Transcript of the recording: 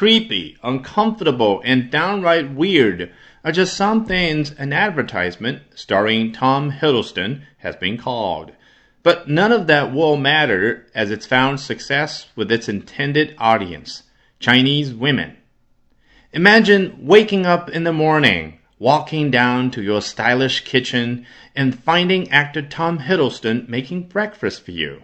creepy, uncomfortable, and downright weird are just some things an advertisement starring Tom Hiddleston has been called. But none of that will matter as it's found success with its intended audience Chinese women. Imagine waking up in the morning, walking down to your stylish kitchen, and finding actor Tom Hiddleston making breakfast for you.